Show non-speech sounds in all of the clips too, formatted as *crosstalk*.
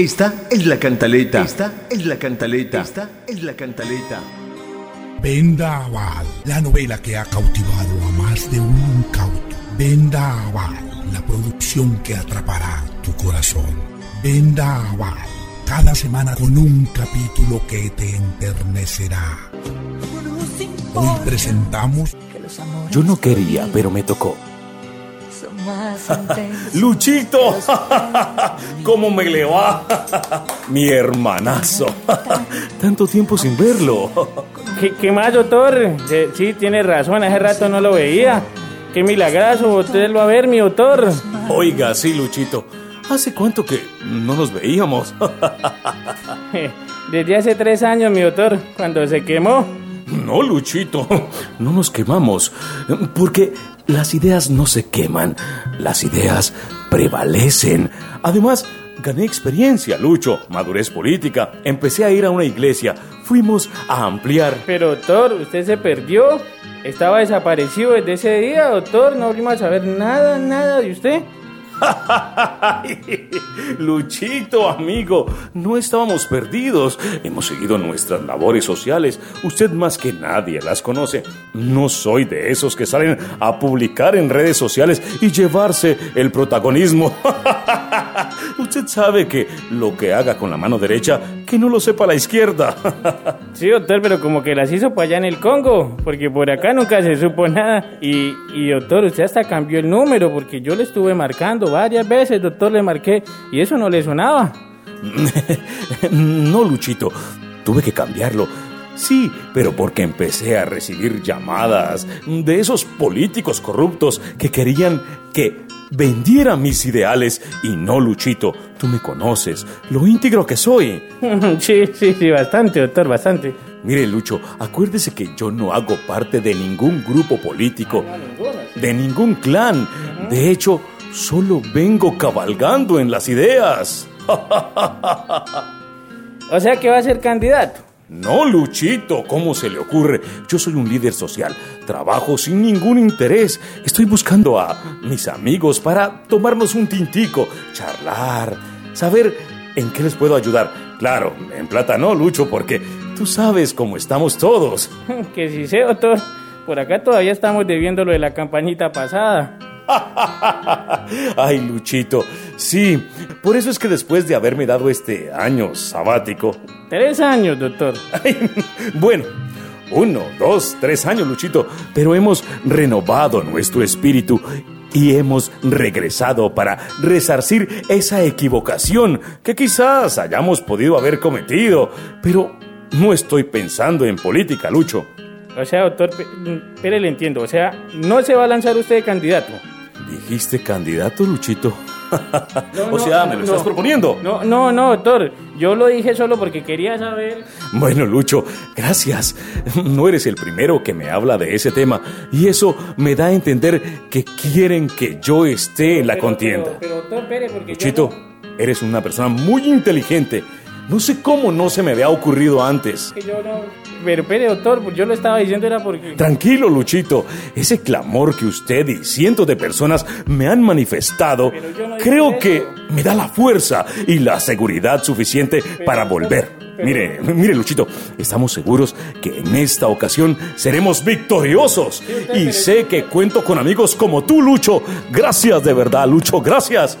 Esta es la cantaleta. Esta es la cantaleta. Esta es la cantaleta. Vendaval, la novela que ha cautivado a más de un incauto. Vendaval, la producción que atrapará tu corazón. Vendaval, cada semana con un capítulo que te enternecerá. Hoy presentamos Yo no quería, pero me tocó. Luchito, *laughs* ¿cómo me le va? *laughs* Mi hermanazo. *laughs* Tanto tiempo sin verlo. ¿Qué, qué más, doctor? Sí, tiene razón, hace rato no lo veía. Qué milagroso volverlo a ver, mi doctor. Oiga, sí, Luchito. ¿Hace cuánto que no nos veíamos? Desde hace tres años, mi doctor, cuando se quemó. No, Luchito, *laughs* no nos quemamos, porque las ideas no se queman, las ideas prevalecen. Además, gané experiencia, Lucho, madurez política, empecé a ir a una iglesia, fuimos a ampliar. Pero, doctor, usted se perdió. Estaba desaparecido desde ese día, doctor. No volvimos a saber nada, nada de usted. Luchito, amigo, no estábamos perdidos. Hemos seguido nuestras labores sociales. Usted más que nadie las conoce. No soy de esos que salen a publicar en redes sociales y llevarse el protagonismo. *laughs* Usted sabe que lo que haga con la mano derecha, que no lo sepa la izquierda. *laughs* Sí, doctor, pero como que las hizo para allá en el Congo, porque por acá nunca se supo nada. Y, y, doctor, usted hasta cambió el número, porque yo le estuve marcando varias veces, doctor, le marqué, y eso no le sonaba. *laughs* no, Luchito, tuve que cambiarlo. Sí, pero porque empecé a recibir llamadas de esos políticos corruptos que querían que vendiera mis ideales y no, Luchito, tú me conoces, lo íntegro que soy. *laughs* Sí, sí, sí, bastante, doctor, bastante. Mire, Lucho, acuérdese que yo no hago parte de ningún grupo político, de ningún clan. De hecho, solo vengo cabalgando en las ideas. *laughs* O sea que va a ser candidato. No, Luchito, ¿cómo se le ocurre? Yo soy un líder social, trabajo sin ningún interés. Estoy buscando a mis amigos para tomarnos un tintico, charlar, saber en qué les puedo ayudar. Claro, en plata no, Lucho, porque tú sabes cómo estamos todos. *laughs* Que si sé, doctor. Por acá todavía estamos debiendo lo de la campañita pasada. *laughs* Ay, Luchito, sí, por eso es que después de haberme dado este año sabático... Tres años, doctor. Bueno, uno, dos, tres años, Luchito, pero hemos renovado nuestro espíritu y hemos regresado para resarcir esa equivocación que quizás hayamos podido haber cometido, pero no estoy pensando en política, Lucho. O sea, doctor, pero le entiendo, o sea, no se va a lanzar usted de candidato. ¿Dijiste candidato, Luchito? No, o no, sea, ¿me lo no. estás proponiendo? No, no, no, doctor. Yo lo dije solo porque quería saber. Bueno, Lucho, gracias. No eres el primero que me habla de ese tema y eso me da a entender que quieren que yo esté en la Pero- contienda. Pero, pero, doctor, Pérez, porque. Luchito, eres una persona muy inteligente. No sé cómo no se me había ocurrido antes. no- que yo no. Pero, Pérez, doctor, yo lo estaba diciendo era porque. Tranquilo, Luchito. Ese clamor que usted y cientos de personas me han manifestado, no creo eso. que me da la fuerza y la seguridad suficiente para volver. pero- Mire, mire, Luchito, estamos seguros que en esta ocasión seremos victoriosos. Y sé que cuento con amigos como tú, Lucho. Gracias de verdad, Lucho, gracias.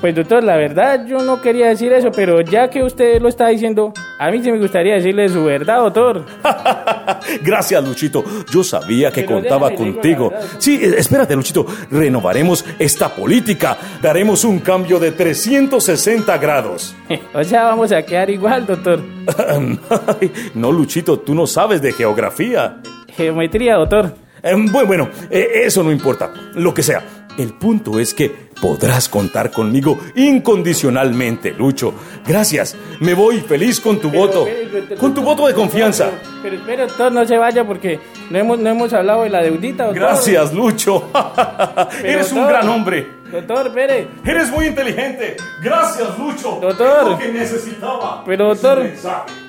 Pues, doctor, la verdad, yo no quería decir eso, pero ya que usted lo está diciendo, a mí sí me gustaría decirle su verdad, doctor. *laughs* Gracias, Luchito. Yo sabía que Pero contaba contigo. verdad. Sí, eh, espérate, Luchito. Renovaremos esta política. Daremos un cambio de 360 grados. *laughs* O sea, vamos a quedar igual, doctor. *laughs* No, Luchito, tú no sabes de geografía. Geometría, doctor. Eh, bueno, bueno, eh, eso no importa. Lo que sea. El punto es que podrás contar conmigo incondicionalmente, Lucho. Gracias. Me voy feliz con tu voto. Pero, pero, Con tu voto de confianza. Pero, pero espere, doctor, no se vaya porque no hemos, no hemos hablado de la deudita, doctor. Gracias, Lucho. *laughs* Eres un doctor. gran hombre. Doctor, espere. Eres muy inteligente. Gracias, Lucho. Doctor. Es lo que necesitaba. Pero, doctor.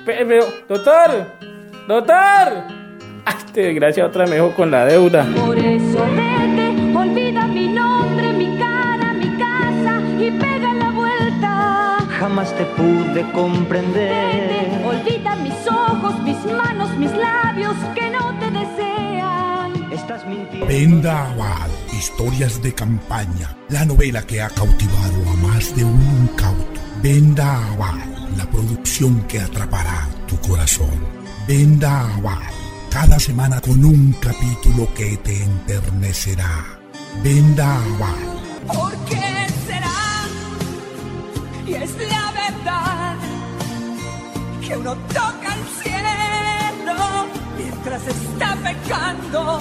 Pero, doctor. Doctor. Ay, este desgraciado otra me dejó con la deuda. Por eso jamás te pude comprender. Olvida mis ojos, mis manos, mis labios que no te desean. Estás mintiendo. Vendaval, historias de campaña, la novela que ha cautivado a más de un incauto. Vendaval, la producción que atrapará tu corazón. Vendaval, cada semana con un capítulo que te enternecerá. Vendaval. ¿Por qué? Y es la verdad que uno toca el cielo mientras está pecando.